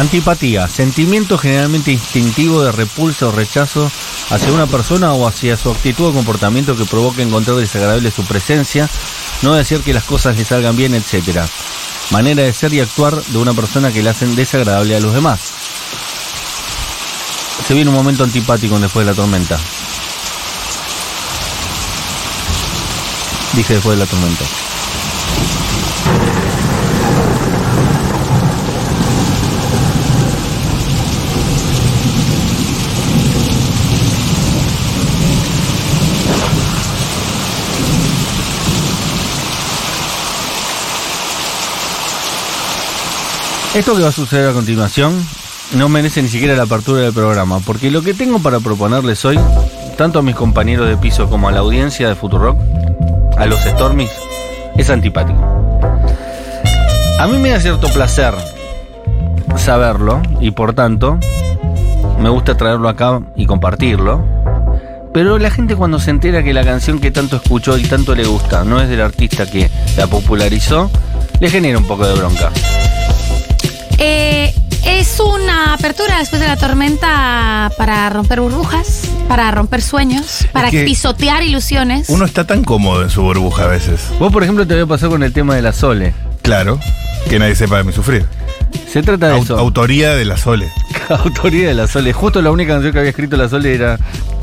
Antipatía, sentimiento generalmente instintivo de repulsa o rechazo hacia una persona o hacia su actitud o comportamiento que provoca encontrar desagradable su presencia, no decir que las cosas le salgan bien, etc. Manera de ser y actuar de una persona que le hacen desagradable a los demás. Se viene un momento antipático después de la tormenta. Dije después de la tormenta. Esto que va a suceder a continuación no merece ni siquiera la apertura del programa, porque lo que tengo para proponerles hoy, tanto a mis compañeros de piso como a la audiencia de Futurock, a los Stormies, es antipático. A mí me da cierto placer saberlo y por tanto me gusta traerlo acá y compartirlo. Pero la gente cuando se entera que la canción que tanto escuchó y tanto le gusta no es del artista que la popularizó, le genera un poco de bronca. Eh, es una apertura después de la tormenta para romper burbujas, para romper sueños, para que pisotear ilusiones. Uno está tan cómodo en su burbuja a veces. Vos, por ejemplo, te voy a pasar con el tema de la Sole. Claro, que nadie sepa de mi sufrir. Se trata de eso. autoría de la Sole. Autoría de la Sole. Justo la única canción que había escrito la Sole era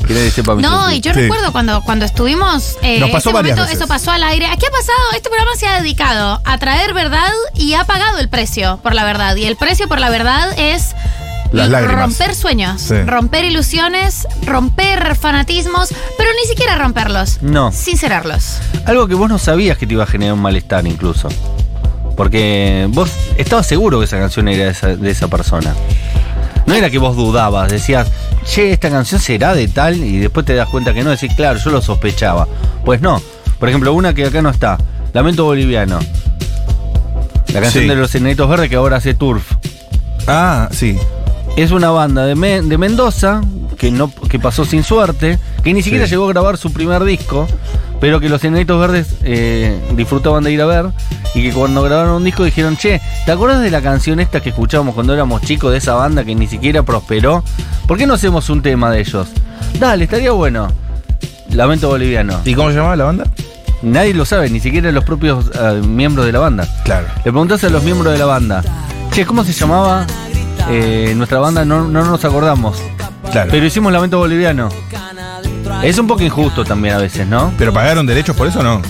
que nadie sepa mi No, y yo Sí. recuerdo cuando, cuando estuvimos. eh, Nos pasó ese momento, veces. Eso pasó al aire. Aquí ha pasado, este programa se ha dedicado a traer verdad y ha pagado el precio por la verdad. Y el precio por la verdad es. Las lágrimas. Romper sueños, Sí. romper ilusiones, romper fanatismos, pero ni siquiera romperlos. No. Sincerarlos. Algo que vos no sabías que te iba a generar un malestar incluso. Porque vos estabas seguro que esa canción era de esa, de esa persona. No era que vos dudabas, decías, che, esta canción será de tal, y después te das cuenta que no, decís, claro, yo lo sospechaba. Pues no. Por ejemplo, una que acá no está, Lamento Boliviano. La canción Sí. de los Enanitos Verdes que ahora hace Turf. Ah, sí. Es una banda de, Me- de Mendoza que, no, que pasó sin suerte, que ni siquiera Sí. llegó a grabar su primer disco, pero que los Enanitos Verdes eh, disfrutaban de ir a ver y que cuando grabaron un disco dijeron, che, ¿te acuerdas de la canción esta que escuchábamos cuando éramos chicos de esa banda que ni siquiera prosperó? ¿Por qué no hacemos un tema de ellos? Dale, estaría bueno. Lamento Boliviano. ¿Y cómo se llamaba la banda? Nadie lo sabe, ni siquiera los propios eh, miembros de la banda. Claro. Le preguntás a los miembros de la banda, che, ¿cómo se llamaba eh, nuestra banda? No, no nos acordamos. Claro. Pero hicimos Lamento Boliviano. Es un poco injusto también a veces, ¿no? ¿Pero pagaron derechos por eso o no?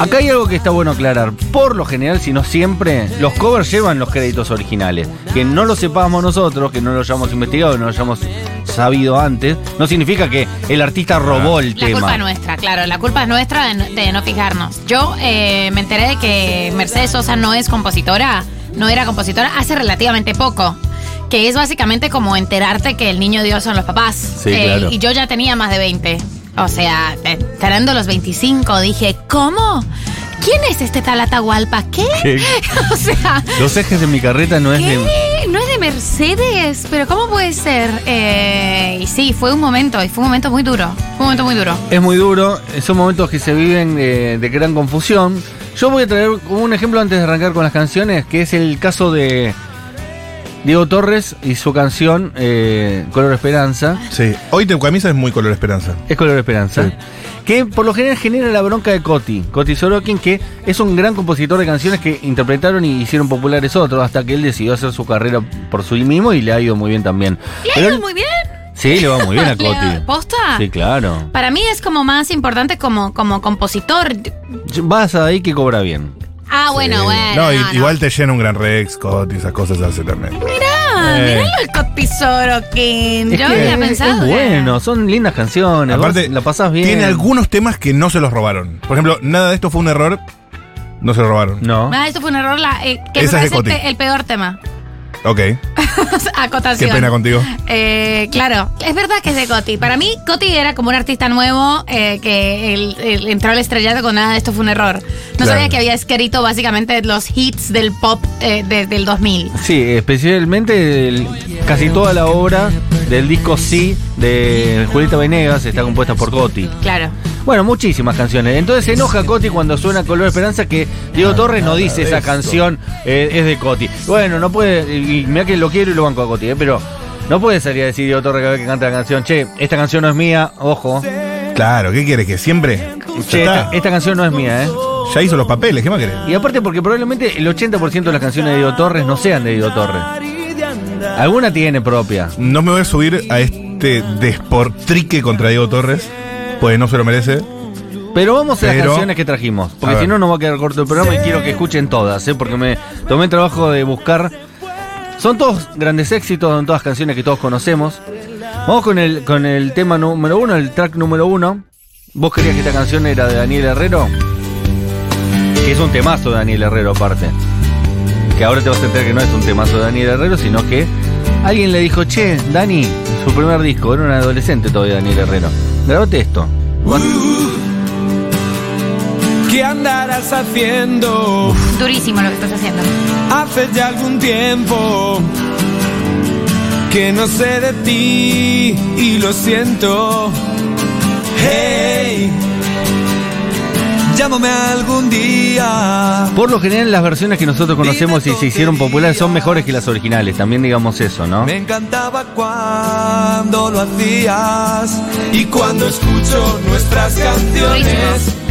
Acá hay algo que está bueno aclarar. Por lo general, si no siempre, los covers llevan los créditos originales. Que no lo sepamos nosotros, que no lo hayamos investigado, que no lo hayamos sabido antes, no significa que el artista robó el La tema. culpa es nuestra, claro, la culpa es nuestra de no, de no fijarnos. Yo eh, me enteré de que Mercedes Sosa no es compositora, no era compositora hace relativamente poco. Que es básicamente como enterarte que el niño Dios son los papás. Eh, Sí, claro. Y yo ya tenía más de 20. O sea, eh, teniendo los 25, dije, ¿cómo? ¿Quién es este tal Atahualpa? ¿Qué? ¿Qué? o sea, Los ejes de mi carreta no es de. ¿No es de Mercedes? ¿Pero cómo puede ser? Eh, y sí, fue un momento, y fue un momento muy duro. Fue un momento muy duro. Es muy duro, son momentos que se viven eh, de gran confusión. Yo voy a traer un ejemplo antes de arrancar con las canciones, que es el caso de Diego Torres y su canción eh, Color Esperanza. Sí. Hoy tu camisa es muy color esperanza. Es Color Esperanza. Sí. Que por lo general genera la bronca de Coti. Coti Sorokin, que es un gran compositor de canciones que interpretaron y hicieron populares otros, hasta que él decidió hacer su carrera por sí mismo y le ha ido muy bien también. ¿Le ha ido él- muy bien? Sí, le va muy bien a ¿Le ha- Coti. ¿Posta? Sí, claro. Para mí es como más importante como, como compositor. Vas ahí que cobra bien. Ah, bueno, Sí. bueno. No, y- no, no. igual te llena un gran Rex, Cot y esas cosas hace también. Mirá, Eh. mirá el Cotisorokin. Es Yo que había pensado. Es bueno, son lindas canciones. Aparte, la pasás bien. tiene algunos temas que no se los robaron. Por ejemplo, nada de esto fue un error. No se lo robaron. No. Ah, esto fue un error. La, eh, que Esa es parece el, Coti. pe- el peor tema. Ok. Acotación. Qué pena contigo. Eh, claro, es verdad que es de Coti. Para mí, Coti era como un artista nuevo eh, que el- el- entró al estrellato con nada, esto fue un error. No Claro. sabía que había escrito básicamente los hits del pop eh, desde el 2000. Sí, especialmente el- casi toda la obra del disco Sí de Julieta Venegas está compuesta por Coti. Claro. Bueno, muchísimas canciones. Entonces se enoja Coti cuando suena Color Esperanza que Diego Torres no dice esa canción eh, es de Coti. Bueno, no puede, y mira que lo quiero y lo banco a Coti, eh, pero no puede salir a decir Diego Torres cada vez que canta la canción, che, esta canción no es mía, ojo. Claro, ¿qué quieres? ¿Que siempre? Che, esta, esta canción no es mía, ¿eh? Ya hizo los papeles, ¿qué más querés? Y aparte porque probablemente el 80% de las canciones de Diego Torres no sean de Diego Torres. Alguna tiene propia. No me voy a subir a este desportrique contra Diego Torres, pues no se lo merece. Pero vamos a las Pero- canciones que trajimos. A Porque ver. si no, nos va a quedar corto el programa y quiero que escuchen todas, ¿eh? Porque me tomé el trabajo de buscar. Son todos grandes éxitos, son todas canciones que todos conocemos. Vamos con el, con el tema número uno, el track número uno. ¿Vos querías que esta canción era de Daniel Herrero? Que es un temazo de Daniel Herrero, aparte. Que ahora te vas a enterar que no es un temazo de Daniel Herrero, sino que alguien le dijo, che, Dani, su primer disco, era un adolescente todavía Daniel Herrero. Grabate esto. ¿Qué andarás haciendo? Durísimo lo que estás haciendo. Hace ya algún tiempo que no sé de ti y lo siento. Hey, llámame algún día. Por lo general las versiones que nosotros conocemos y se hicieron populares son mejores que las originales, también digamos eso, ¿no? Me encantaba cuando lo hacías y cuando escucho nuestras canciones.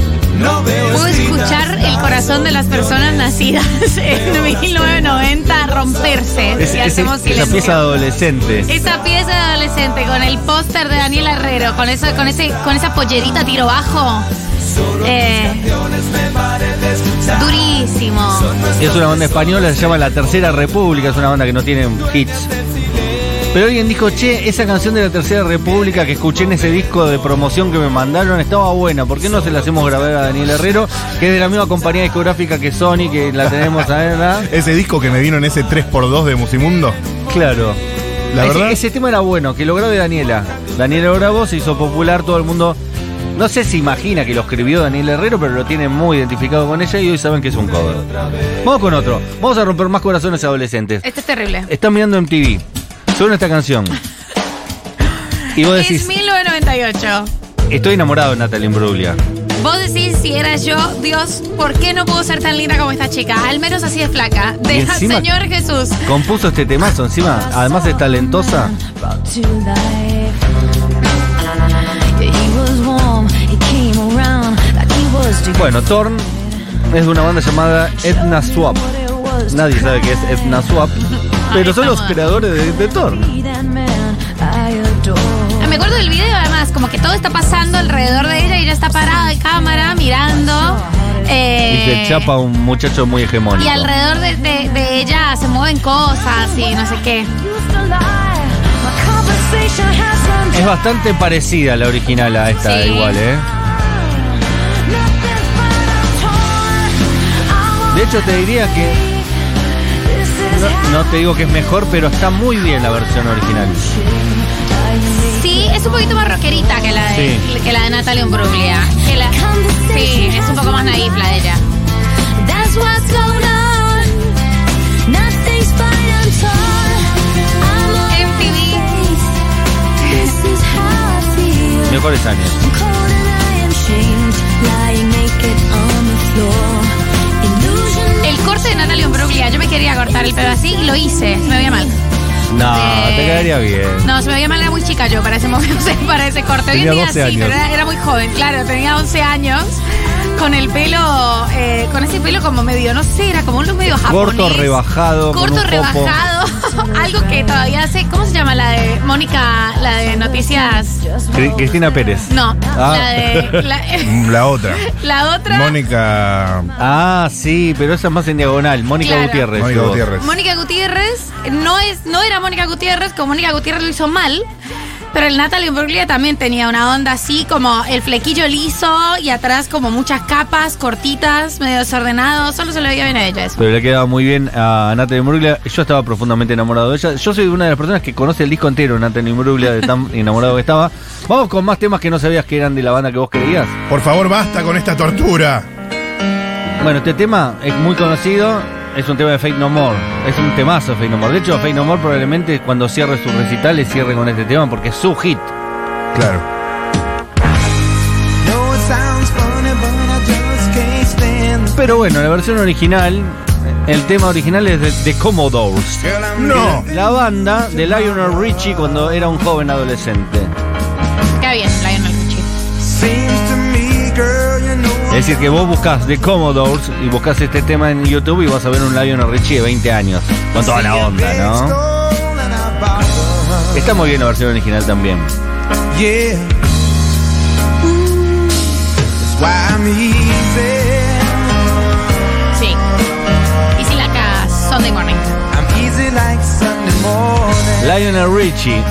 No escritas escuchar el corazón de las personas nacidas en 1990 romperse Es- es- hacemos esa silencio. pieza adolescente. Esa pieza de adolescente con el póster de Daniel Herrero, con esa, con ese, con esa pollerita tiro bajo. Eh, durísimo. Es una banda española, se llama La Tercera República, es una banda que no tiene hits. Pero alguien dijo, che, esa canción de la Tercera República que escuché en ese disco de promoción que me mandaron estaba buena. ¿Por qué no se la hacemos grabar a Daniel Herrero? Que es de la misma compañía discográfica que Sony, que la tenemos a ¿verdad? Ese disco que me vino en ese 3x2 de Musimundo. Claro. La ese, verdad- ese tema era bueno, que lo grabó Daniela. Daniela lo grabó, se hizo popular, todo el mundo. No sé si imagina que lo escribió Daniel Herrero, pero lo tiene muy identificado con ella y hoy saben que es un cover. Vamos con otro. Vamos a romper más corazones adolescentes. Este es terrible. Están mirando MTV. Suena esta canción. Y vos decís, Es 1998. estoy enamorado de Natalie Imbruglia. Vos decís, si era yo, Dios, ¿por qué no puedo ser tan linda como esta chica? Al menos así de flaca. De encima- Señor Jesús. Compuso este temazo encima. Además es talentosa. Bueno, Torn es de una banda llamada Etna Swap. Nadie sabe qué es Etna Swap. Pero son los creadores de, de. Ah, Me acuerdo del video además, como que todo está pasando alrededor de ella y ella está parada de cámara mirando. eh, Y se chapa un muchacho muy hegemónico. y alrededor de, de- de ella se mueven cosas y no sé qué. Es bastante parecida a la original a esta Sí. igual, ¿eh? De hecho te diría que no, no te digo que es mejor, pero está muy bien la versión original. Sí, es un poquito más rockerita que la de, Sí. que la de Natalia Imbruglia. Que la, sí, es un poco más naif la de ella. That's what's going on. Nothing's fine, I'm torn. I'm on MTV. This is how I feel. Mejores años. Cold Natalia yo me quería cortar el pelo así y lo hice. Se me veía mal. No, Eh, te quedaría bien. No, se me veía mal, era muy chica yo para ese momento, para ese corte. Hoy en día 12 sí, años. pero era, era muy joven, claro, tenía 11 años. Con el pelo, eh, con ese pelo como medio, no sé, era como un look medio japonés. Corto, rebajado, Corto, popo. Algo que todavía sé. ¿Cómo se llama la de Mónica, la de noticias? Cri- Cristina Pérez. No, Ah. la de. La, La otra. la otra. Mónica. Ah, sí, pero esa es más en diagonal. Mónica Claro. Gutiérrez. Mónica. Gutiérrez. Mónica Gutiérrez no es no era Mónica Gutiérrez, como Mónica Gutiérrez lo hizo mal. Pero el Natalie Imbruglia también tenía una onda así, como el flequillo liso y atrás como muchas capas cortitas, medio desordenado. Solo se le veía bien a ella eso. Pero le quedaba muy bien a Natalie Imbruglia. Yo estaba profundamente enamorado de ella. Yo soy una de las personas que conoce el disco entero Natalie Imbruglia, de tan enamorado que estaba. Vamos con más temas que no sabías que eran de la banda que vos querías. Por favor, basta con esta tortura. Bueno, este tema es muy conocido. Es un tema de Fate No More. Es un temazo Fate No More. De hecho, Fate No More probablemente cuando cierre sus recitales cierre con este tema porque es su hit. Claro. Pero bueno, la versión original, eh, el tema original es de The Commodores. No. La banda de Lionel Richie cuando era un joven adolescente. Qué bien, Lionel. Es decir, que vos buscas The Commodores y buscas este tema en YouTube y vas a ver un Lionel Richie de 20 años. Con toda la onda, ¿no? Está muy bien la versión original también. Sí. Y si la acá, Sunday morning. I'm easy like Sunday morning. Lionel Richie,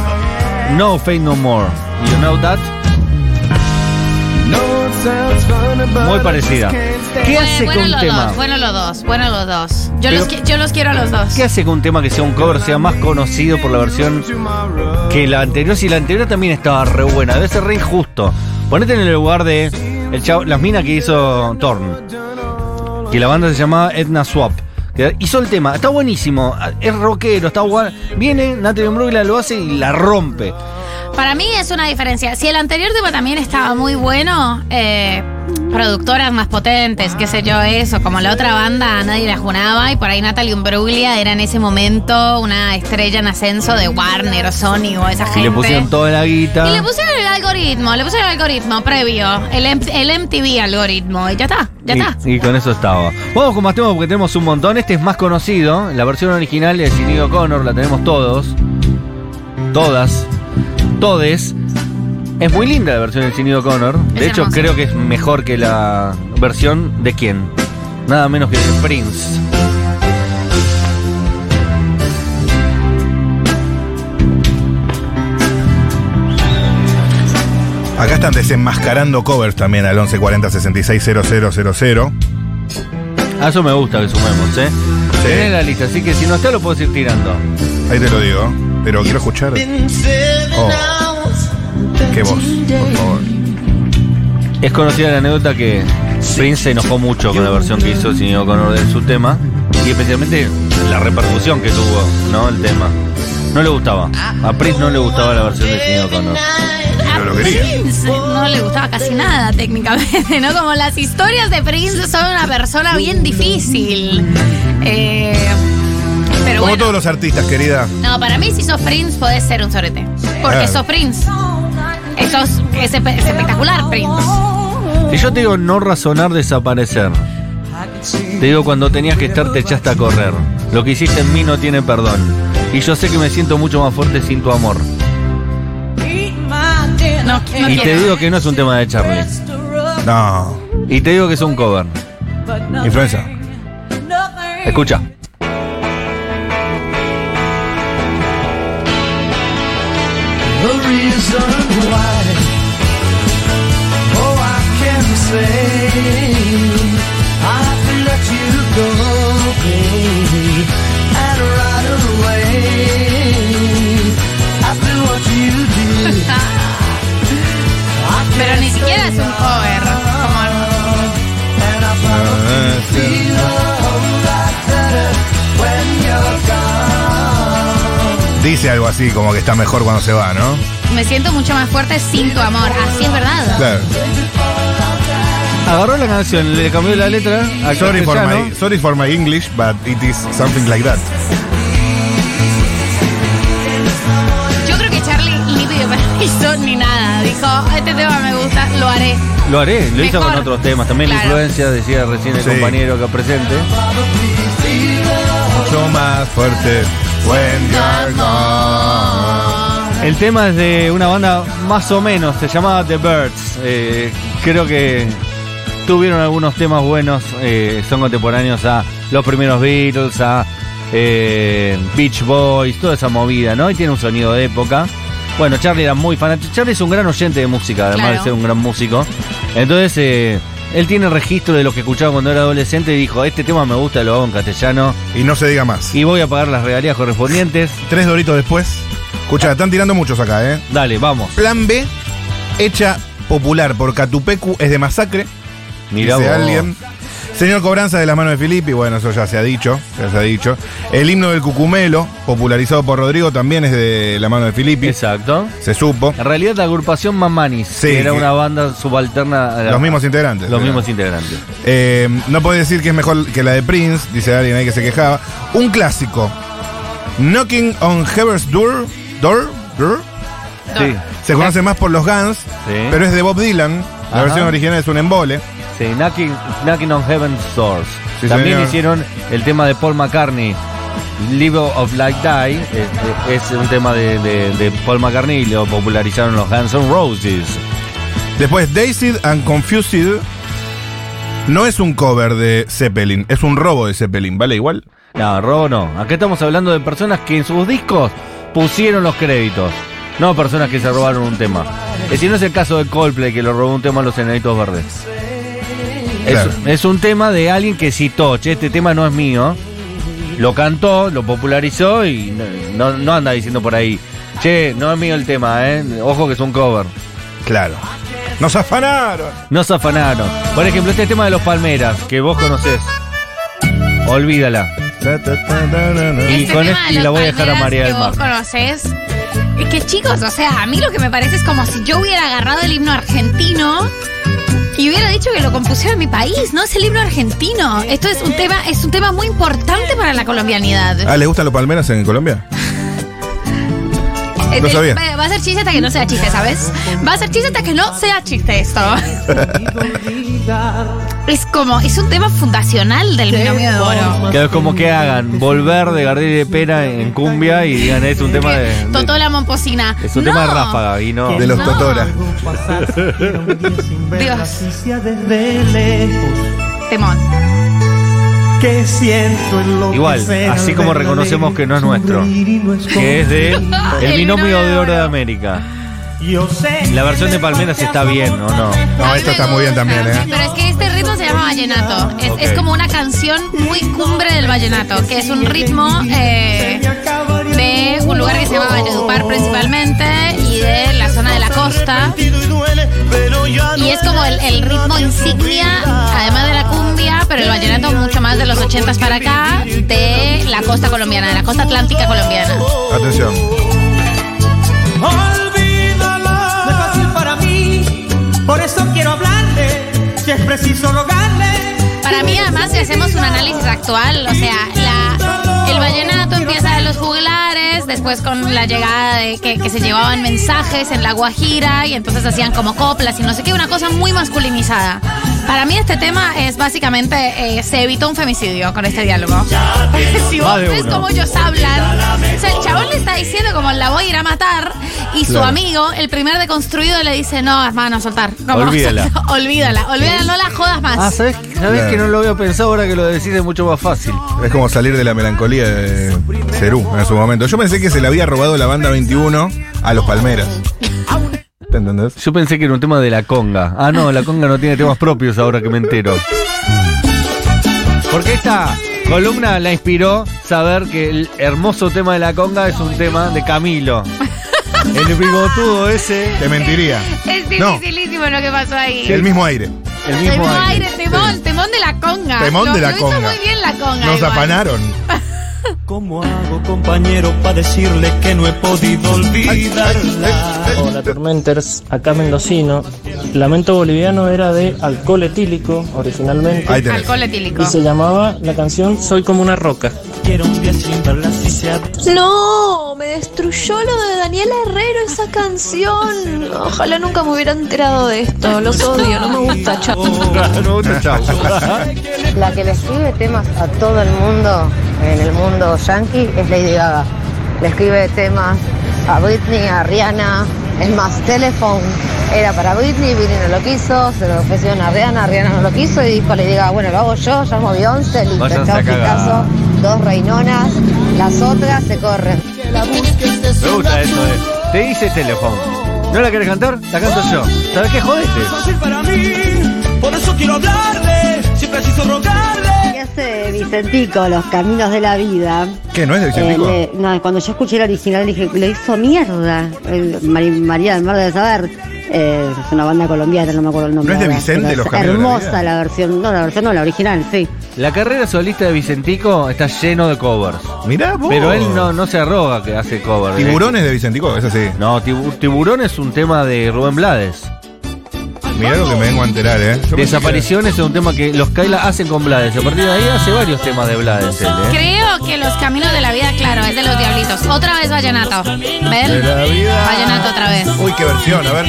No Fate No More. You know that? Muy parecida. ¿Qué Bueno, hace bueno con un los tema? dos, bueno los dos, bueno los dos. Yo, Pero- los, qui- yo los quiero a los dos. ¿Qué hace que un tema que sea un cover sea más conocido por la versión que la anterior? Si la anterior también estaba re buena, debe ser re injusto. Ponete en el lugar de el chavo- las minas que hizo Thorn. Que la banda se llamaba Edna Swap. Que hizo el tema, está buenísimo, es rockero, está bueno. Viene Natalie Imbruglia, lo hace y la rompe. Para mí es una diferencia. Si el anterior tema también estaba muy bueno, eh, productoras más potentes, qué sé yo, eso, como la otra banda, nadie la junaba y por ahí Natalie Imbruglia era en ese momento una estrella en ascenso de Warner o Sony o esa gente. Y le pusieron toda la guita. Y le pusieron el algoritmo, le pusieron el algoritmo previo, el, MTV algoritmo, y ya está, ya y, está. y con eso estaba. Vamos con más temas porque tenemos un montón. Este es más conocido. La versión original de Sinead O'Connor la tenemos todos. Todas. Todes. Es muy linda la versión de Sinead O'Connor. De Es hecho, hermosa. creo que es mejor que la versión de quién. Nada menos que de Prince. Acá están desenmascarando covers también al 1140 660000. A eso me gusta que sumemos, ¿eh? Tenés la lista, así que si no está lo puedes ir tirando. Ahí te lo digo. Pero quiero escuchar. Oh. Qué voz, por favor. Es conocida la anécdota que Prince se enojó mucho con la versión que hizo Sinead O'Connor de su tema y especialmente la repercusión que tuvo, ¿no? El tema. No le gustaba. A Prince no le gustaba la versión de Sinead O'Connor. Pero lo quería. Prince no le gustaba casi nada técnicamente, ¿no? Como las historias de Prince son una persona bien difícil. Eh, pero Como bueno. todos los artistas, querida. No, para mí si sos Prince podés ser un sorete. Porque Ah. sos Prince. Eso es, es espe- es espectacular, Prince. Si yo te digo no razonar, desaparecer. Te digo cuando tenías que estar te echaste a correr. Lo que hiciste en mí no tiene perdón. Y yo sé que me siento mucho más fuerte sin tu amor. No, no Y te digo que no es un tema de Charlie. No. Y te digo que es un cover. Influenza. Escucha. The reason Pero ni siquiera es un cover. Como and I probably feel a whole lot better when you're gone. Dice algo así, como que está mejor cuando se va, ¿no? me siento mucho más fuerte sin tu amor. Así es verdad. Claro. Agarró la canción, le cambió la letra. al Sorry for, my, sorry for my English, but it is something like that. Yo creo que Charlie ni pidió permiso ni nada. Dijo, este tema me gusta, lo haré. Lo haré, lo hizo con otros temas. También la Claro. influencia, decía recién el Sí. compañero que presente. Mucho más fuerte. When you're gone. El tema es de una banda más o menos, se llamaba The Birds. Eh, creo que tuvieron algunos temas buenos, eh, son contemporáneos a los primeros Beatles, a eh, Beach Boys, toda esa movida, ¿no? Y tiene un sonido de época. Bueno, Charlie era muy fanático. Charlie es un gran oyente de música, además Claro. de ser un gran músico. Entonces, eh, él tiene registro de lo que escuchaba cuando era adolescente y dijo, este tema me gusta, lo hago en castellano Y no se diga más. y voy a pagar las regalías correspondientes. Tres doritos después. Escucha, están tirando muchos acá, ¿eh? Dale, vamos. Plan B, hecha popular por Catupecu, es de masacre. Mirá dice vos. alguien. Señor Cobranza de la mano de Filippi, bueno, eso ya se ha dicho, ya se ha dicho. El himno del Cucumelo, popularizado por Rodrigo, también es de la mano de Filippi. Exacto. Se supo. En realidad la agrupación Mamanis, Sí, que era una banda subalterna. a la- Los mismos integrantes. Los Era. mismos integrantes. Eh, no puede decir que es mejor que la de Prince, dice alguien ahí que se quejaba. Un clásico. Knocking on Heaven's Door. Door. Door. Sí. Se conoce más por los Guns, Sí. pero es de Bob Dylan. La Ajá. versión original es un embole. Sí, Knocking, Knocking on Heaven's Doors. Sí, También señor. hicieron el tema de Paul McCartney. Live of Like Die eh, eh, es un tema de, de- de Paul McCartney y lo popularizaron los Guns N' Roses. Después, Dazed and Confused no es un cover de Zeppelin, es un robo de Zeppelin, ¿vale? Igual. No, robo no. Acá estamos hablando de personas que en sus discos pusieron los créditos. No personas que se robaron un tema. Eh, Si no es el caso de Coldplay que lo robó un tema a los Enanitos Verdes. Es, Claro. es un tema de alguien que citó, che, este tema no es mío. Lo cantó, lo popularizó y no, anda diciendo por ahí, che, no es mío el tema, eh. Ojo que es un cover. Claro. ¡Nos afanaron! No se afanaron. Por ejemplo, este tema de los Palmeras, que vos conocés. Olvídala. Y Este con de y la voy a dejar a María del Mar. vos conocés. Es que chicos, o sea, a mí lo que me parece es como si yo hubiera agarrado el himno argentino y hubiera dicho que lo compusiera en mi país, no es el himno argentino. Esto es un tema, es un tema muy importante para la colombianidad. Ah, ¿le gustan los palmeras en Colombia? No sabía. Va a ser chiste hasta que no sea chiste, ¿sabes? Va a ser chiste hasta que no sea chiste esto. es como, es un tema fundacional del binomio de oro. Que es como que hagan volver de Gardel y de Pera en cumbia y digan es un tema de. Totola Momposina. es un tema de ráfaga y no. De los No. Totora. Dios. Temón. Que siento en lo Igual, así como reconocemos que no es nuestro, que es de El binomio de oro de. América. Yo sé La versión de Palmeras está bien, ¿o no? No, esto está muy bien también, ¿eh? Pero es que este ritmo se llama vallenato. Es como una canción muy cumbre del vallenato, que es un ritmo eh, de un lugar que se llama Valledupar principalmente y de la zona de la costa. Y es como el, el ritmo insignia, además de la cumbia, pero el vallenato mucho más de los 80 para acá, de la costa colombiana, de la costa atlántica colombiana. Atención. Olvídala. No es fácil para mí, por eso quiero hablarle. Si es preciso rogarle. Para mí, además, si hacemos un análisis actual, o sea, la, vallenato empieza de los juglares, después con la llegada de que, que se llevaban mensajes en la Guajira y entonces hacían como coplas y no sé qué, una cosa muy masculinizada. Para mí este tema es básicamente, eh, se evitó un femicidio con este diálogo. si vos ves uno. cómo ellos hablan, o sea, el chabón le está diciendo como la voy a ir a matar y su Claro. amigo, el primer deconstruido, le dice, no, hermano, soltar. Como, Olvídala. olvídala, olvídala, no la jodas más. Ah, ¿sabes, sabés Claro. que no lo había pensado ahora que lo decís es mucho más fácil? Es como salir de la melancolía de Cerú en su momento. Yo pensé que se le había robado la banda 21 a los Palmeras. ¿Te entendés? Yo pensé que era un tema de la conga. Ah, no, la conga no tiene temas propios ahora que me entero. Porque esta columna la inspiró saber que el hermoso tema de la conga es un tema de Camilo. El bigotudo ese, Te mentiría. Es No. dificilísimo lo que pasó ahí. El mismo aire. el mismo Temón, aire. aire, temón, temón de la conga. Temón Lo- de la lo hizo conga. muy bien la conga. Nos igual. afanaron. ¿Cómo hago, compañero, para decirle que no he podido olvidarla? Hola Tormenters, acá mendocino. Lamento boliviano era de alcohol etílico originalmente. Alcohol etílico. y se llamaba la canción Soy como una roca. Quiero un día sin verla si sea No, me destruyó lo de Daniela Herrero esa canción. Ojalá nunca me hubiera enterado de esto. Los odio, no me gusta, chao. Me gusta, chao. La que le escribe temas a todo el mundo en el mundo yankee es Lady Gaga. Le escribe temas a Britney, a Rihanna. Es más, Telephone era para Britney, Britney no lo quiso, se lo ofrecieron a Rihanna, Rihanna no lo quiso y dijo Lady Gaga, bueno, lo hago yo, llamo a Beyoncé, listo, chao. Picasso, dos reinonas, las otras se corren. Me gusta eso, eh. Te dice teléfono. ¿No la querés cantar? La canto yo. ¿Sabes qué? Jodete. fácil para mí, por eso quiero hablarle. Si preciso rogarle. ¿Qué hace Vicentico, Los Caminos de la Vida? ¿Qué? ¿No es de Vicentico? Eh, le- no, cuando yo escuché el original dije, lo hizo mierda. El Mari- María del Mar de saber. Eh, es una banda colombiana, no me acuerdo el nombre. ¿No es de ahora, Vicente, pero Los Caminos de la Hermosa Vida? la versión, no, la versión no, la original, sí. La carrera solista de Vicentico está lleno de covers. Mirá vos. Pero él no, no se arroga que hace covers. Tiburones de Vicentico, eso sí. No, tibu- Tiburón es un tema de Rubén Blades. Mirá lo que me vengo a enterar, ¿eh? Yo Desapariciones es un tema que los Kaila hacen con Blades. A partir de ahí hace varios temas de Blades él, ¿eh? Creo que los caminos de la vida, claro, es de los diablitos. Otra vez vallenato. De ¿Ven? la vida. Vallenato otra vez. Uy, qué versión, a ver.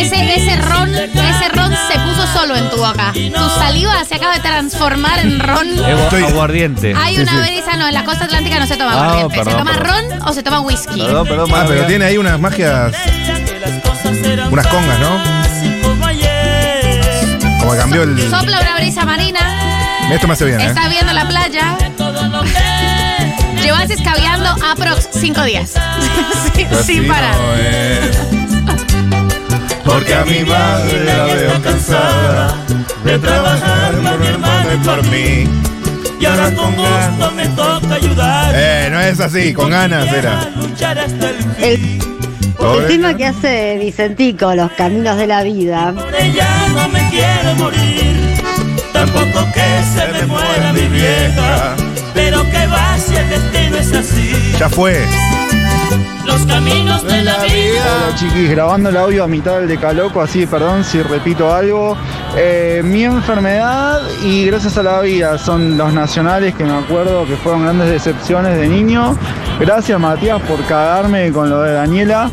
Ese, ese ron, ese ron se puso solo en tu boca. Tu saliva se acaba de transformar en ron. Es Estoy- aguardiente. Hay Sí, una sí. brisa, no, en la costa atlántica no se toma Ah, aguardiente. ¿Se toma perdón. ron o se toma whisky? Perdón, perdón, Ah, pero tiene ahí unas magias. Unas congas, ¿no? Como cambió el. Sopla una brisa marina. Esto me hace bien, ¿eh? Estás viendo la playa. Llevas escabeando aprox 5 días. Sin parar. no es. Porque a mi madre la veo cansada de trabajar por mi hermano y por mí. Y ahora con gusto me toca ayudar. Eh, no es así, con ganas era. Luchar hasta el el tema que hace Vicentico, Los Caminos de la Vida, Por ella no me quiero morir. Tampoco que se me muera mi vieja. Pero que va si el destino es así. Ya fue. Los caminos de la vida. Hola chiquis, grabando el audio a mitad del decaloco, así perdón si repito algo. Eh, mi enfermedad y gracias a la vida son los nacionales que me acuerdo que fueron grandes decepciones de niño. Gracias Matías por cagarme con lo de Daniela.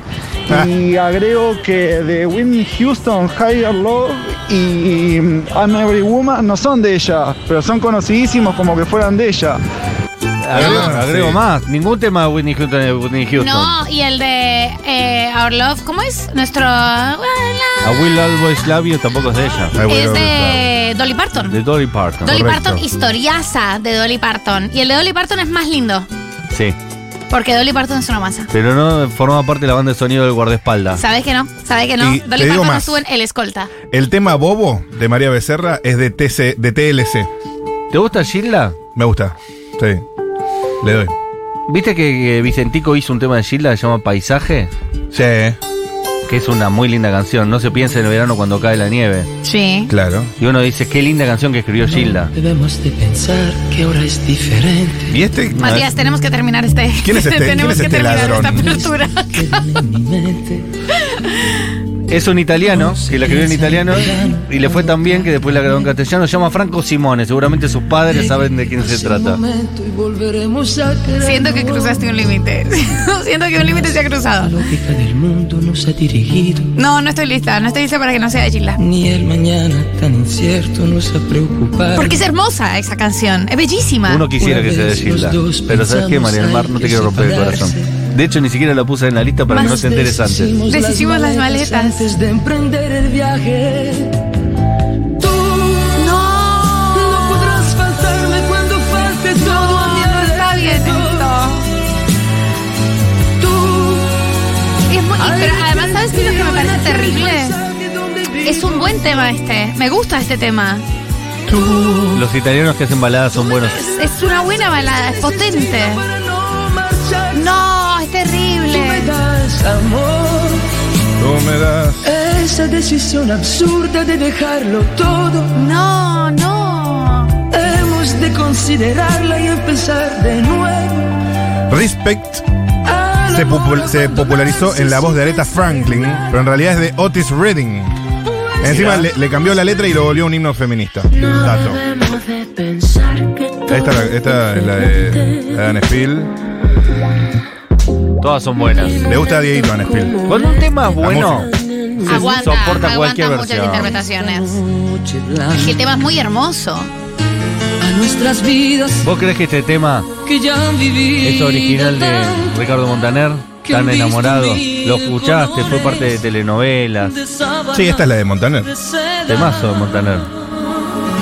Y agrego que de Whitney Houston, Higher Love y I'm Every Woman no son de ella, pero son conocidísimos como que fueran de ella. Agrego, agrego sí. más. Ningún tema de Whitney Houston es de Whitney Houston. No, y el de eh, Our Love, ¿cómo es? Nuestro. A Will Always Love You tampoco es de ella. Es de Dolly Parton. De Dolly Parton. Dolly correcto. Parton, historiaza de Dolly Parton. Y el de Dolly Parton es más lindo. Sí. Porque Dolly Parton es una masa. Pero no forma parte de la banda de sonido del guardaespaldas. ¿Sabes que no? ¿Sabes que no? Y Dolly Parton más. estuvo en El Escolta. El tema Bobo de María Becerra es de, TC, de TLC. ¿Te gusta Gilda? Me gusta. Sí. Le doy. ¿Viste que, Vicentico hizo un tema de Gilda que se llama Paisaje? Sí, Que es una muy linda canción. No se piensa en el verano cuando cae la nieve. Sí. claro. Y uno dice, qué linda canción que escribió Gilda. Debemos de pensar que ahora es diferente. ¿Y este? Matías, tenemos que terminar este. ¿Quién es este? tenemos ¿Quién es que este terminar ladrón? esta apertura. Es un italiano, que la escribió en italiano y le fue tan bien que después la grabó en castellano. Se llama Franco Simone. Seguramente sus padres saben de quién se trata. Siento que cruzaste un límite. Siento que un límite se ha cruzado. No, no estoy lista. No estoy lista para que no sea de Gilda. Ni el mañana tan incierto nos ha preocupado. Porque es hermosa esa canción. Es bellísima. Uno quisiera que sea de Gilda. Pero ¿sabes qué, María del Mar? No te quiero romper el corazón. De hecho, ni siquiera la puse en la lista para que no te enteres antes. Deshicimos las maletas. Antes de emprender el viaje. Tú No. no podrás faltarme cuando falte todo a mi No, no está bien alrededor. esto. Tú Es muy- y- pero además, ¿sabes qué es lo que me parece terrible? Es un buen tema este. Me gusta este tema. Los italianos que hacen baladas son buenos. Es, una buena balada, es potente. No es tú me terrible. das amor. Tú me das. Esa decisión absurda de dejarlo todo. No, no. Hemos de considerarla y empezar de nuevo. Respect se, popul- se popularizó en la voz de Aretha Franklin, pero en realidad es de Otis Redding. Encima le, le cambió la letra y lo volvió un himno feminista. Dato. Esta, es la- esta es la de, Anne Spill. Todas son buenas. Le gusta a Dieguito Anne Spill. Cuando un tema es bueno, se Aguanta, soporta cualquier aguanta muchas versión. interpretaciones. Es que el tema es muy hermoso. a nuestras vidas ¿Vos crees que este tema que ya han vivido. es original de Ricardo Montaner? Tan enamorado. Lo escuchaste, fue parte de telenovelas. Sí, esta es la de Montaner. Temazo de Montaner.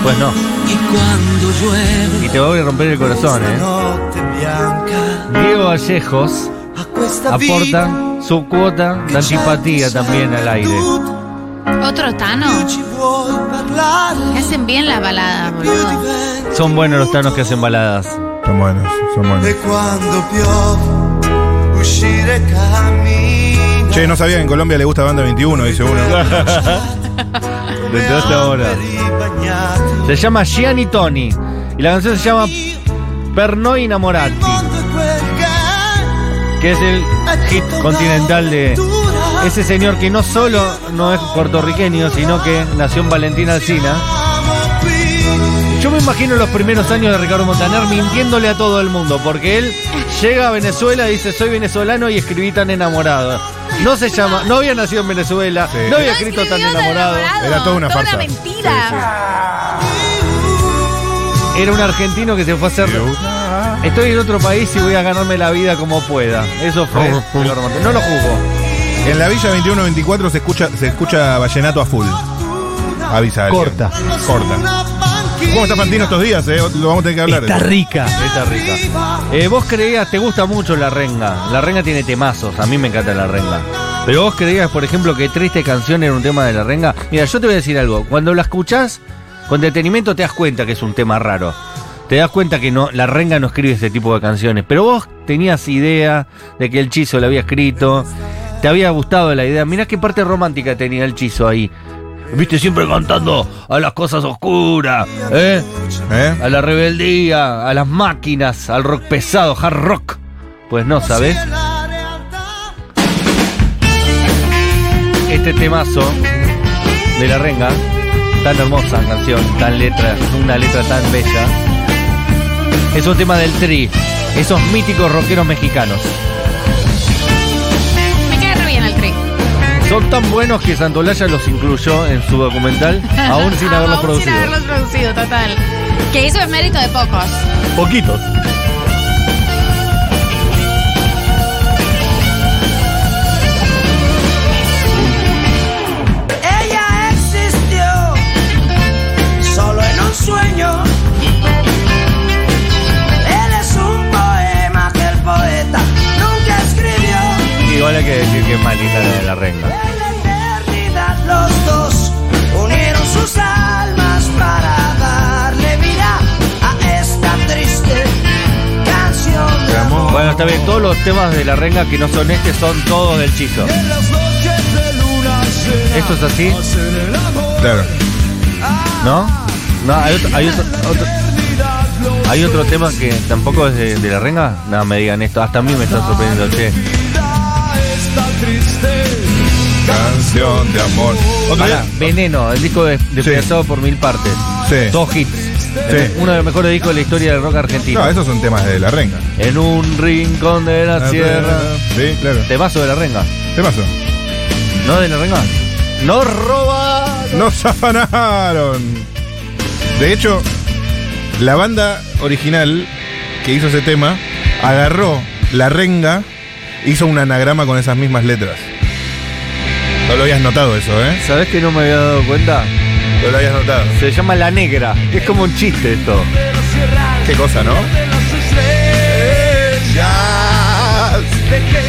Pues no. Y cuando llueve, Y te voy a romper el corazón, ¿eh? Diego Vallejos aporta su cuota de antipatía también al aire. Otro Tano. hacen bien la balada, boludo. Son buenos los tanos que hacen baladas. Son buenos, son buenos. Che, no sabía que en Colombia le gusta Banda 21, dice uno. Te enteraste ahora. Se llama Gianni Tony. Y la canción se llama Pernoi Innamorati. Que es el hit continental de ese señor que no solo no es puertorriqueño, sino que nació en Valentina Alcina. Yo me imagino los primeros años de Ricardo Montaner mintiéndole a todo el mundo, porque él llega a Venezuela y dice soy venezolano y escribí tan enamorado. No se llama, no había nacido en Venezuela, Sí. no había No escrito tan enamorado. Era toda una Toda farsa. una mentira. Era un argentino que se fue a hacer. Estoy en otro país y voy a ganarme la vida como pueda. Eso fue. No lo juzgo. En la Villa 21-24 se escucha, se escucha vallenato a full. Avisa alguien. Corta. Corta. ¿Cómo está Fantino estos días? eh? Lo vamos a tener que hablar. Está rica. Está rica. Eh, vos creías, te gusta mucho la renga. La renga tiene temazos. A mí me encanta la renga. Pero vos creías, por ejemplo, que Triste Canción era un tema de la renga. Mira, yo te voy a decir algo. Cuando la escuchás, con detenimiento te das cuenta que es un tema raro. Te das cuenta que no, la renga no escribe ese tipo de canciones. Pero vos tenías idea de que el Chizo la había escrito. Te había gustado la idea. Mirá qué parte romántica tenía el Chizo ahí. Viste, siempre cantando a las cosas oscuras, ¿eh? ¿Eh? A la rebeldía, a las máquinas, al rock pesado, hard rock. Pues no, ¿sabes? Este temazo de la renga, tan hermosa canción, tan letra, una letra tan bella, es un tema del tri, esos míticos rockeros mexicanos. Me queda re bien el tri. Son tan buenos que Santolaya los incluyó en su documental, aún sin haberlos Aún producido. Sin haberlos producido, total. Que eso es mérito de pocos. Poquitos. Hay que decir que es más linda la de la renga. En la eternidad los dos unieron sus almas para darle vida a esta triste canción de amor. Bueno, está bien, todos los temas de la renga que no son este son todos del chico. ¿Esto es así? Claro. ¿No? No, hay otro, hay otro, otro- hay otro tema que tampoco es de, de la renga. No me digan esto, hasta a mí me está sorprendiendo, che. Canción de amor. Día- Veneno, el disco de- despedazado por mil partes. Sí. Dos hits. Sí. Uno de los mejores discos de la historia del rock argentino. No, esos son temas de la renga. En un rincón de la sierra. Sí, claro. Temazo de la renga. ¿Qué pasó? ¿No de la renga? ¡No roba! Nos afanaron. De hecho, la banda original que hizo ese tema agarró la renga, hizo un anagrama con esas mismas letras. No lo habías notado eso, ¿eh? ¿Sabés que no me había dado cuenta? No lo habías notado. Se llama La Negra. Es como un chiste esto. Qué cosa, ¿no?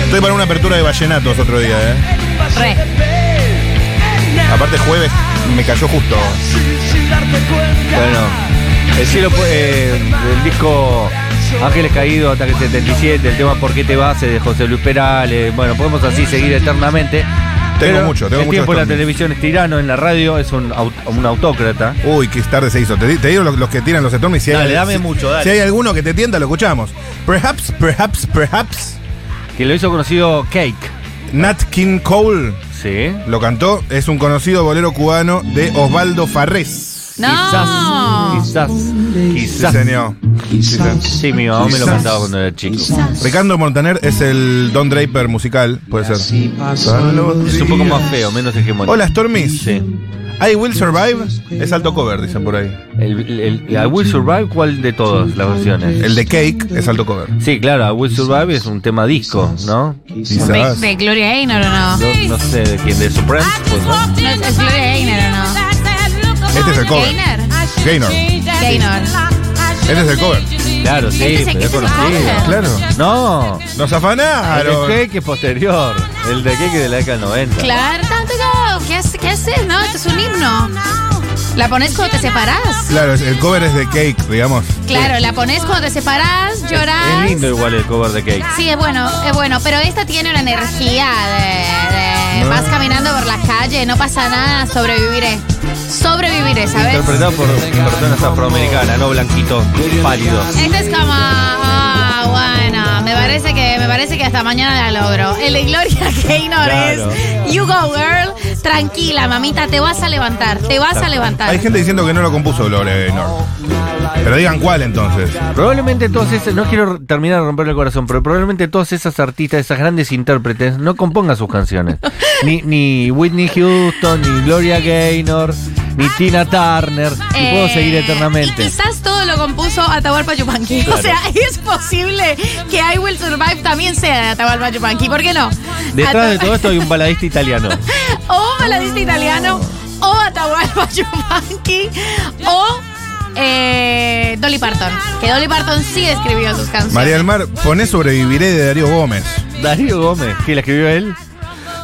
Estoy para una apertura de vallenatos otro día, ¿eh? Re. Aparte jueves me cayó justo. Bueno, el cielo, eh, el disco Ángeles Caídos, Ataque 77, el tema ¿Por qué te vas? de José Luis Perales. Bueno, podemos así seguir eternamente. Tengo Pero mucho, tengo El mucho tiempo en la televisión es tirano, en la radio es un, aut- un autócrata. Uy, qué tarde se hizo. Te, te digo los, los que tiran los Stormy. Si hay, Dale, dame si- mucho, dale. Si hay alguno que te tienta, lo escuchamos. Perhaps, perhaps, perhaps. Que lo hizo conocido Cake. Nat King Cole Sí. lo cantó. Es un conocido bolero cubano de Osvaldo Farrés. No. Quizás. Sí, Quizás. señor. Sí, mi mamá me lo Quizás. cantaba cuando era chico. Ricardo Montaner es el Don Draper musical, puede ser. Es un poco más feo, menos hegemónico. Hola, Stormis. Sí. I Will Survive es alto cover, dicen por ahí. El, el- el- I Will Survive, ¿cuál de todas las versiones? El de Cake es alto cover. Sí, claro, I Will Survive es un tema disco, ¿no? ¿De, Quizás. de Gloria Gaynor o no? No, no sé de quién, de Supremes, pues no. No, es, es Gloria Gaynor o no? Este es el cover. Gaynor. Gaynor. Gaynor. Este es el cover. Claro, sí, Este es el pero que es conocido. Claro. No, Nos el afanaron. de Cake es posterior. El de Cake es de la década del 90. Claro, tanto go. ¿Qué haces? ¿Qué haces? No, esto es un himno. La pones cuando te separás. Claro, el cover es de Cake, digamos. Claro, la pones cuando te separás, llorás. Es lindo igual el cover de Cake. Sí, es bueno, es bueno, pero esta tiene una energía de, de- No. vas caminando por la calle, no pasa nada, sobreviviré. Sobreviviré, ¿sabes? Interpretado por personas afroamericanas, no blanquitos, pálidos. Este es como, ah, me parece que me parece que hasta mañana la logro. El de Gloria Gaynor Claro. es You Go Girl, tranquila, mamita, te vas a levantar, te vas a levantar. Hay gente diciendo que no lo compuso Gloria Gaynor. Pero digan cuál entonces. Probablemente todas esas, no quiero terminar de romperle el corazón, pero probablemente todas esas artistas, esas grandes intérpretes, no compongan sus canciones. Ni, ni Whitney Houston, ni Gloria Gaynor, ni Tina Turner, y puedo Eh, seguir Y eternamente. quizás todo lo compuso Atahualpa Yupanqui. Claro. O sea, es posible que I Will Survive también sea de Atahualpa Yupanqui. ¿Por qué no? Detrás de todo esto hay un baladista italiano. O baladista italiano, o Atahualpa Yupanqui, o eh, Dolly Parton. Que Dolly Parton sí escribió sus canciones. María del Mar, poné Sobreviviré de Darío Gómez. Darío Gómez, que la escribió él.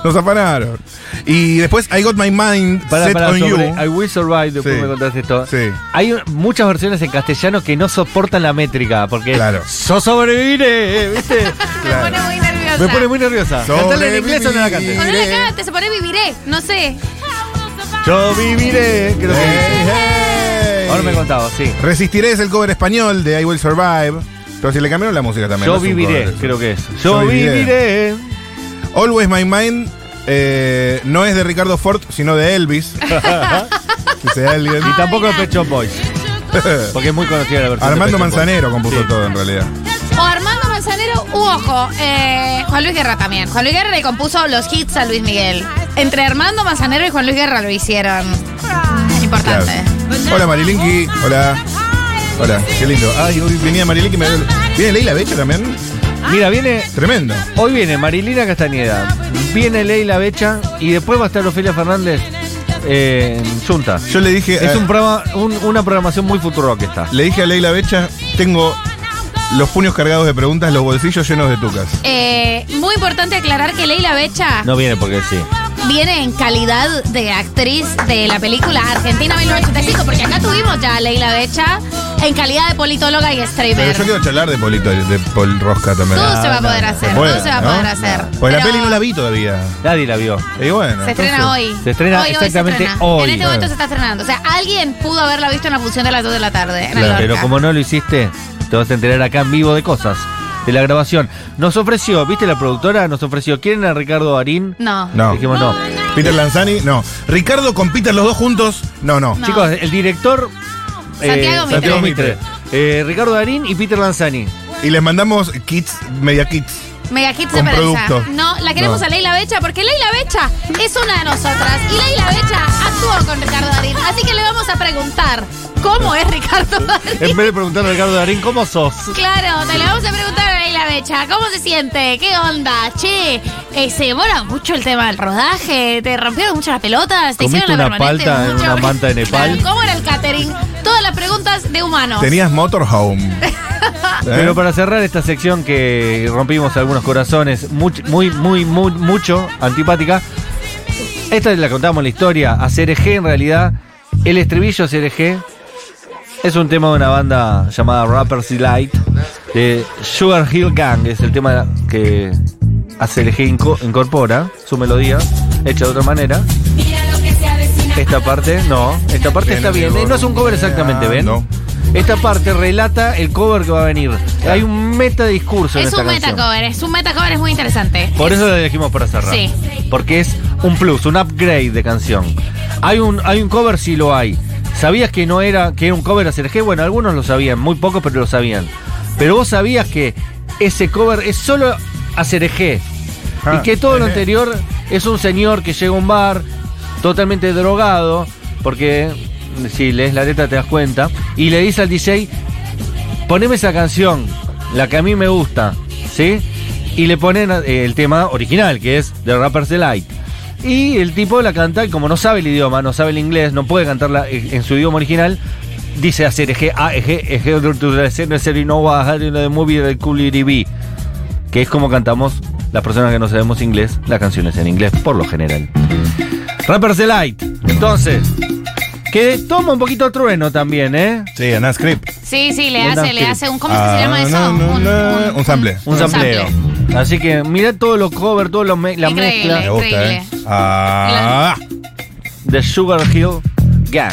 Nos afanaron. Y después I Got My Mind Para, Set para on sobre You. I Will Survive, después Sí. me contaste esto. Sí. Hay muchas versiones en castellano que no soportan la métrica, porque Claro. yo sobreviviré, ¿viste? Me pone muy nerviosa. Me pone muy nerviosa. Cantarla en inglés o no la cantes. O no la se pone viviré, no sé. Yo viviré, creo que Hey. Ahora me contaba, sí. Resistiré es el cover español de I Will Survive. Pero si le cambiaron la música también. Yo no viviré, cover, creo que es. Yo Yo viviré. viviré. Always My Mind eh, no es de Ricardo Ford, sino de Elvis. Alguien. Y tampoco de Pet Shop Boys, porque es muy conocida la versión. de Armando Pet Shop Boys. Manzanero compuso Sí. todo en realidad. O Armando Manzanero u ojo, eh, Juan Luis Guerra también. Juan Luis Guerra le compuso los hits a Luis Miguel. Entre Armando Manzanero y Juan Luis Guerra lo hicieron. Importante. Claro. Hola Marilinki. Hola. Hola, qué lindo. Ay, hoy venía Marilinki. Me... ¿Viene Leila Becha también? Mira, viene. Tremendo. Hoy viene Marilina Castañeda, viene Leila Becha y después va a estar Ofelia Fernández eh, en Junta. Yo le dije. Es eh, un programa, un- una programación muy futuro que está. Le dije a Leila Becha, tengo los puños cargados de preguntas, los bolsillos llenos de tucas. Eh, muy importante aclarar que Leila Becha No viene porque sí. viene en calidad de actriz de la película Argentina 1985, porque acá tuvimos ya a Leila Becha en calidad de politóloga y Pero streamer. yo quiero charlar de Polito, de Paul Rosca también. Todo se va a poder hacer, puede, todo se va a ¿no? poder hacer. Pues la Pero peli no la vi todavía. Nadie la vio. Y bueno. Se estrena entonces- hoy. Se estrena Hoy, hoy se exactamente estrena. hoy. En este momento se está estrenando. O sea, alguien pudo haberla visto en la función de las 2 de la tarde. En Claro, pero como no lo hiciste, te vas a enterar acá en vivo de cosas. De la grabación. Nos ofreció, ¿viste la productora? Nos ofreció, ¿quieren a Ricardo Darín? No. No. Dijimos no. Peter Lanzani, no. Ricardo con Peter los dos juntos, no, no. No. Chicos, el director. Santiago Mitre. Santiago Mitre. Eh, Ricardo Darín y Peter Lanzani. Y les mandamos kits, media kits. Mega Kids de producto. No, la queremos No. a Leila Becha porque Leila Becha es una de nosotras. Y Leila Becha actuó con Ricardo Darín. Así que le vamos a preguntar cómo es Ricardo Darín. En vez de preguntarle a Ricardo Darín, ¿cómo sos? Claro, te le vamos a preguntar a Leila Becha, ¿cómo se siente? ¿Qué onda? Che, eh, ¿se demora mucho el tema del rodaje? ¿Te rompieron mucho las pelotas? ¿Te ¿Comiste hicieron la una permanente palta en una manta de Nepal? ¿Cómo era el catering? Todas las preguntas de humanos. Tenías motorhome. Pero para cerrar esta sección que rompimos algunos corazones, much- muy, muy, muy, mucho antipática, esta la contamos la historia, a CRG en realidad, el estribillo CRG es un tema de una banda llamada Rappers Delight, de Sugar Hill Gang, es el tema que a CRG inco- incorpora, su melodía, hecha de otra manera. Esta parte, no, esta parte está bien, eh, no es un cover exactamente, ¿ven? No. Esta parte relata el cover que va a venir. Hay un meta discurso en Es esta un canción. metacover, es un metacover, es muy interesante. Por eso lo elegimos para cerrar. Sí. Porque es un plus, un upgrade de canción. Hay un, hay un cover, sí lo hay. ¿Sabías que no era, que era un cover a CRG? Bueno, algunos lo sabían, muy pocos, pero lo sabían. Pero vos sabías que ese cover es solo a CRG. Ah, y que todo lo anterior es un señor que llega a un bar totalmente drogado, porque si lees la letra te das cuenta, y le dice al DJ, poneme esa canción, la que a mí me gusta, ¿sí? Y le ponen eh, el tema original, que es The Rapper's Delight. Y el tipo la canta, y como no sabe el idioma, no sabe el inglés, no puede cantarla eh, en su idioma original, dice hacer eje, a, eje, eje, no ser y no va a dejar de movie del culiribi. Que es como cantamos las personas que no sabemos inglés, las canciones en inglés, por lo general. Rappers Delight. Entonces, Que toma un poquito trueno también, ¿eh? Sí, Anna Script. Sí, sí, le Un hace, le hace un. ¿Cómo es que se llama eso? Ah, no, no, un sample. Un sampleo. Así que mira todos los covers, todos los me- la Increíble. mezcla Me gusta, Increíble. ¿eh? Ah. de Sugar Hill Gang.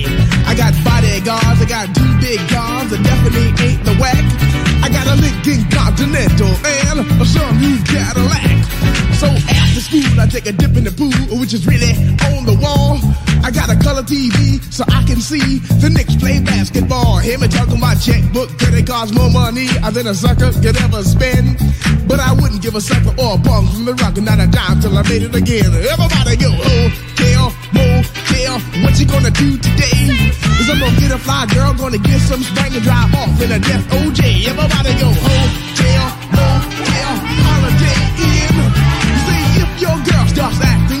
I got bodyguards, I got two big guns that definitely ain't the whack. I got a Lincoln Continental and a some new Cadillac. So after school, I take a dip in the pool, which is really on the wall. I got a color TV so I can see the Knicks play basketball. Hear me talking my checkbook, credit cards more money than a sucker could ever spend. But I wouldn't give a sucker or a bum from the rock, not a dime till I made it again. Everybody go, oh, hotel, motel, what you gonna do today? Is I'm gonna get a fly girl, gonna get some spring and drive off in a death OJ. Everybody go, oh, hotel, motel, holiday in. See if your girl starts acting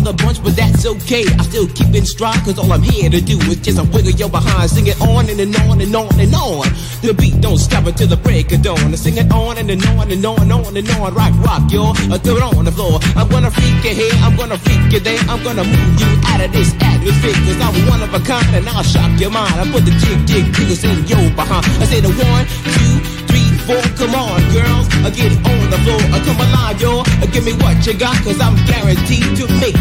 the bunch, but that's okay. I still keep in stride, cause all I'm here to do is just a wiggle your behind. Sing it on and, and on and on and on. The beat don't stop until the break of dawn. I sing it on and, and on and on and on and on. Rock, rock, y'all. Throw it on the floor. I'm gonna freak you here, I'm gonna freak you there. I'm gonna move you out of this atmosphere, cause I'm one of a kind and I'll shock your mind. I put the jig, jig, jiggles in your behind. I say the one, two, three, four. Come on, girls, uh, get on the floor. Uh, come alive, y'all. Give me what you got, cause I'm guaranteed to make